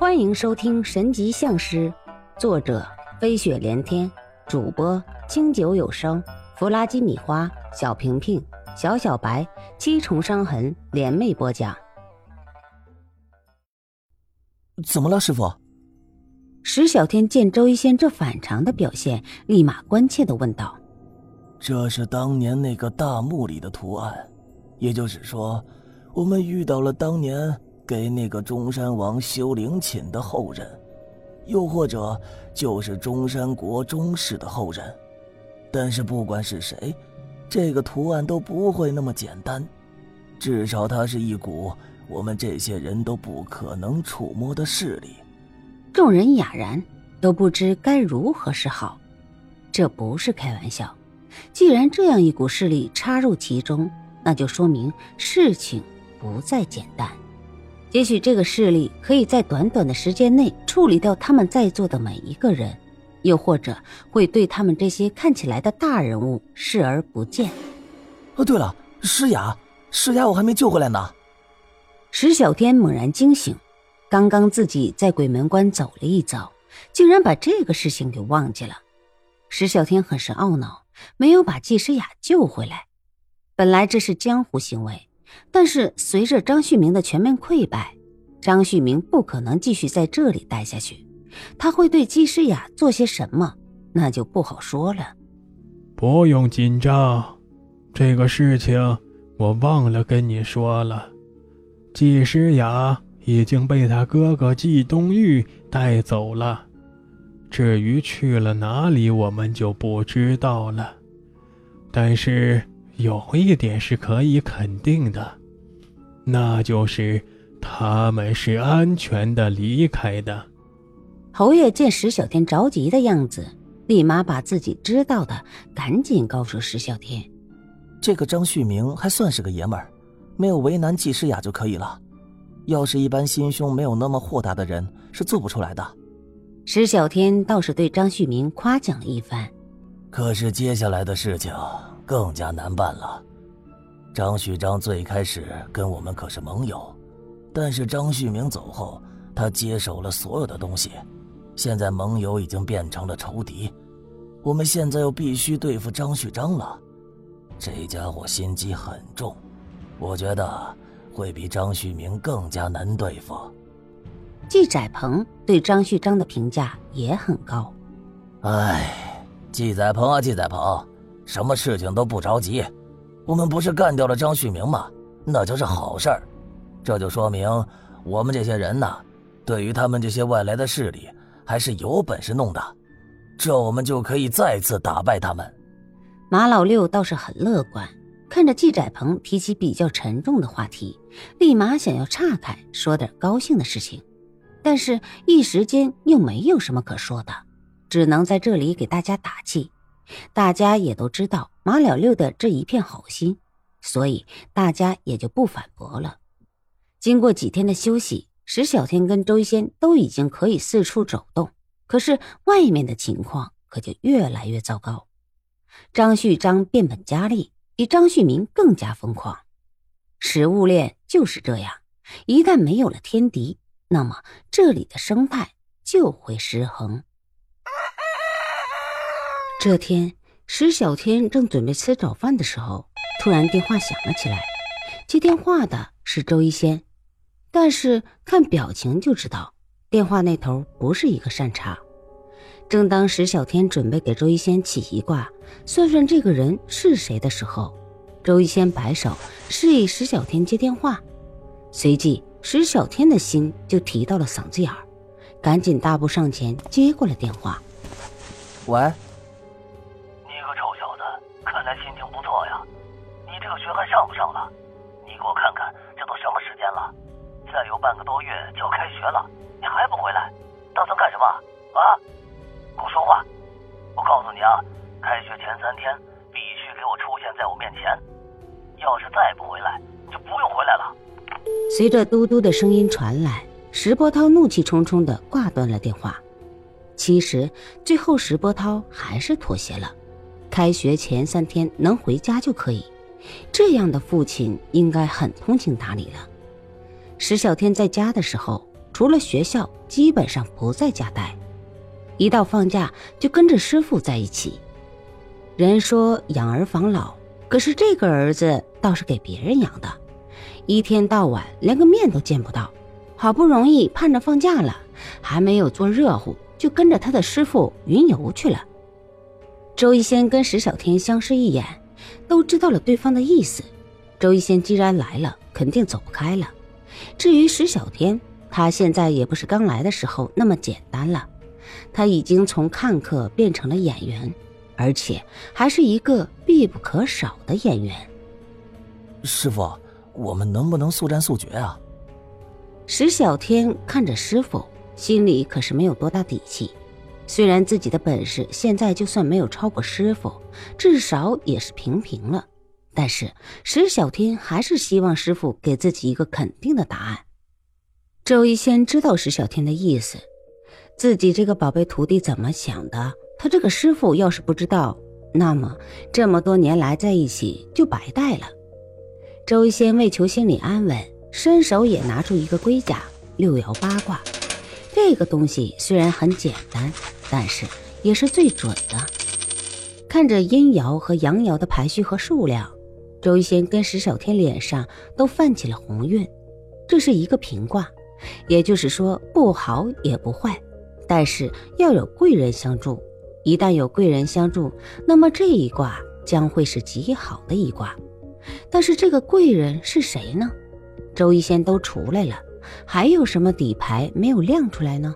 欢迎收听《神级相师》，作者飞雪连天，主播清酒有声，弗拉基米花，小平平，小小白，七重伤痕联袂播讲。怎么了，师傅？石小天见周一仙这反常的表现，立马关切的问道：“这是当年那个大墓里的图案，也就是说，我们遇到了当年……”给那个中山王修陵寝的后人，又或者就是中山国中氏的后人，但是不管是谁，这个图案都不会那么简单，至少它是一股我们这些人都不可能触摸的势力。众人哑然，都不知该如何是好。这不是开玩笑，既然这样一股势力插入其中，那就说明事情不再简单。也许这个势力可以在短短的时间内处理掉他们在座的每一个人，又或者会对他们这些看起来的大人物视而不见。哦，对了，诗雅，诗雅，我还没救回来呢。石小天猛然惊醒，刚刚自己在鬼门关走了一遭，竟然把这个事情给忘记了。石小天很是懊恼，没有把季诗雅救回来。本来这是江湖行为。但是随着张旭明的全面溃败，张旭明不可能继续在这里待下去。他会对季诗雅做些什么，那就不好说了。不用紧张，这个事情我忘了跟你说了。季诗雅已经被他哥哥季东玉带走了，至于去了哪里，我们就不知道了。但是。有一点是可以肯定的，那就是他们是安全的离开的。侯爷见石小天着急的样子，立马把自己知道的赶紧告诉石小天。这个张旭明还算是个爷们儿，没有为难季诗雅就可以了。要是一般心胸没有那么豁达的人，是做不出来的。石小天倒是对张旭明夸奖了一番。可是接下来的事情。更加难办了。张旭章最开始跟我们可是盟友，但是张旭明走后，他接手了所有的东西，现在盟友已经变成了仇敌。我们现在又必须对付张旭章了，这家伙心机很重，我觉得会比张旭明更加难对付。季载鹏对张旭章的评价也很高。哎，季载鹏啊，季载鹏。什么事情都不着急，我们不是干掉了张旭明吗？那就是好事儿，这就说明我们这些人呢，对于他们这些外来的势力还是有本事弄的，这我们就可以再次打败他们。马老六倒是很乐观，看着季载鹏提起比较沉重的话题，立马想要岔开说点高兴的事情，但是一时间又没有什么可说的，只能在这里给大家打气。大家也都知道马了六的这一片好心，所以大家也就不反驳了。经过几天的休息，石小天跟周一仙都已经可以四处走动，可是外面的情况可就越来越糟糕。张旭章变本加厉，比张旭明更加疯狂。食物链就是这样，一旦没有了天敌，那么这里的生态就会失衡。这天，石小天正准备吃早饭的时候，突然电话响了起来。接电话的是周一仙，但是看表情就知道，电话那头不是一个善茬。正当石小天准备给周一仙起一卦，算算这个人是谁的时候，周一仙摆手示意石小天接电话。随即，石小天的心就提到了嗓子眼儿，赶紧大步上前接过了电话。喂。上了？你给我看看，这都什么时间了？再有半个多月就要开学了，你还不回来，打算干什么？啊！给我说话！我告诉你啊，开学前三天必须给我出现在我面前。要是再不回来，你就不用回来了。随着嘟嘟的声音传来，石波涛怒气冲冲的挂断了电话。其实最后石波涛还是妥协了，开学前三天能回家就可以。这样的父亲应该很通情达理了。石小天在家的时候，除了学校，基本上不在家待。一到放假，就跟着师傅在一起。人说养儿防老，可是这个儿子倒是给别人养的，一天到晚连个面都见不到。好不容易盼着放假了，还没有做热乎，就跟着他的师傅云游去了。周一仙跟石小天相视一眼，都知道了对方的意思。周一仙既然来了，肯定走不开了。至于石小天，他现在也不是刚来的时候那么简单了。他已经从看客变成了演员，而且还是一个必不可少的演员。师傅，我们能不能速战速决啊？石小天看着师傅，心里可是没有多大底气。虽然自己的本事现在就算没有超过师傅，至少也是平平了，但是石小天还是希望师傅给自己一个肯定的答案。周一仙知道石小天的意思。自己这个宝贝徒弟怎么想的？他这个师傅要是不知道，那么这么多年来在一起就白带了。周一仙为求心里安稳，伸手也拿出一个龟甲，六爻八卦。这个东西虽然很简单，但是也是最准的。看着阴爻和阳爻的排序和数量，周一仙跟石小天脸上都泛起了红晕。这是一个平卦，也就是说不好也不坏。但是要有贵人相助，一旦有贵人相助，那么这一卦将会是极好的一卦。但是这个贵人是谁呢？周一仙都出来了，还有什么底牌没有亮出来呢？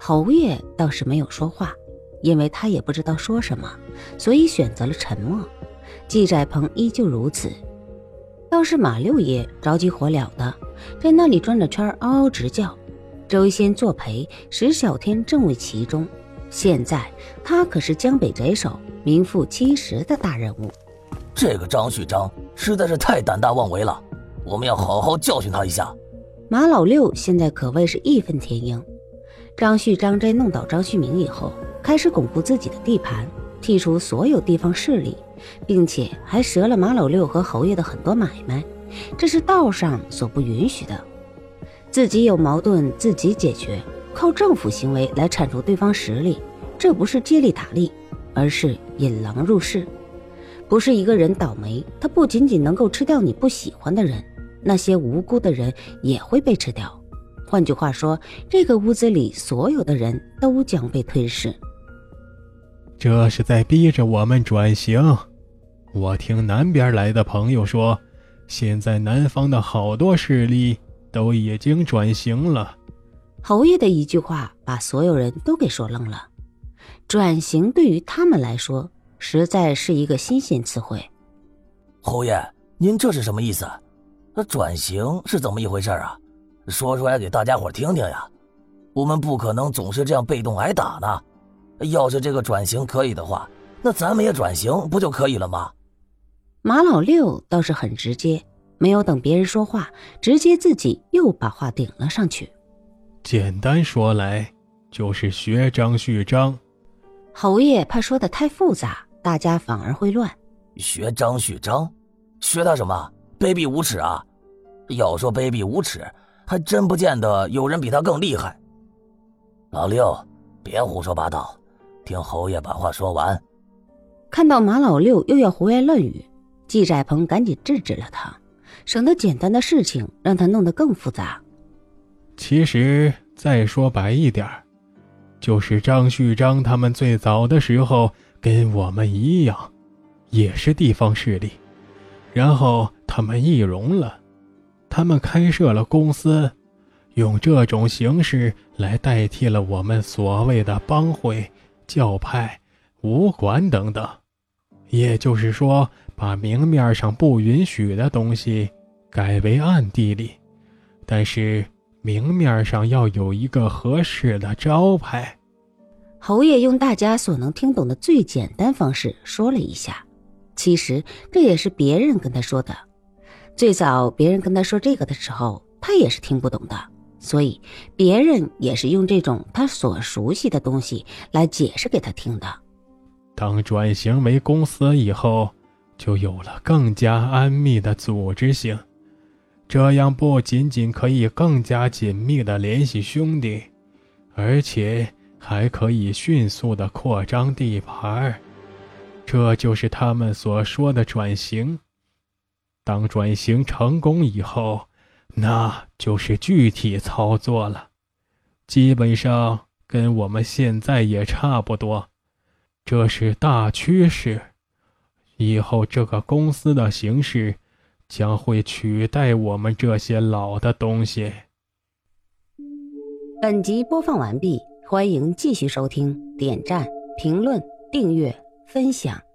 侯爷倒是没有说话，因为他也不知道说什么，所以选择了沉默。季载鹏依旧如此，倒是马六爷着急火燎的，在那里转着圈，嗷嗷直叫。周一仙作陪，石小天正为其中。现在他可是江北贼首、名副其实的大人物。这个张旭章实在是太胆大妄为了，我们要好好教训他一下。马老六现在可谓是义愤填膺。张旭张真弄倒张旭明以后，开始巩固自己的地盘，剔除所有地方势力，并且还折了马老六和侯爷的很多买卖，这是道上所不允许的。自己有矛盾自己解决，靠政府行为来铲除对方实力，这不是借力打力，而是引狼入室。不是一个人倒霉，他不仅仅能够吃掉你不喜欢的人，那些无辜的人也会被吃掉。换句话说，这个屋子里所有的人都将被吞噬。这是在逼着我们转型。我听南边来的朋友说，现在南方的好多势力。都已经转型了。侯爷的一句话把所有人都给说愣了。转型对于他们来说，实在是一个新鲜词汇。侯爷，您这是什么意思？那转型是怎么一回事啊？说出来给大家伙听听呀！我们不可能总是这样被动挨打呢。要是这个转型可以的话，那咱们也转型不就可以了吗？马老六倒是很直接。没有等别人说话，直接自己又把话顶了上去。简单说来，就是学张旭章。侯爷怕说的太复杂，大家反而会乱。学张旭章，学他什么？卑鄙无耻啊！要说卑鄙无耻，还真不见得有人比他更厉害。老六，别胡说八道，听侯爷把话说完。看到马老六又要胡言乱语，季寨鹏赶紧制止了他。省得简单的事情让他弄得更复杂。其实再说白一点就是张旭章他们最早的时候跟我们一样，也是地方势力，然后他们易容了，他们开设了公司，用这种形式来代替了我们所谓的帮会、教派、武馆等等。也就是说，把明面上不允许的东西。改为暗地里，但是明面上要有一个合适的招牌。侯爷用大家所能听懂的最简单方式说了一下，其实这也是别人跟他说的。最早别人跟他说这个的时候，他也是听不懂的，所以别人也是用这种他所熟悉的东西来解释给他听的。当转型为公司以后，就有了更加安密的组织性。这样不仅仅可以更加紧密的联系兄弟，而且还可以迅速的扩张地盘这就是他们所说的转型。当转型成功以后，那就是具体操作了，基本上跟我们现在也差不多。这是大趋势，以后这个公司的形式将会取代我们这些老的东西。本集播放完毕，欢迎继续收听，点赞、评论、订阅、分享。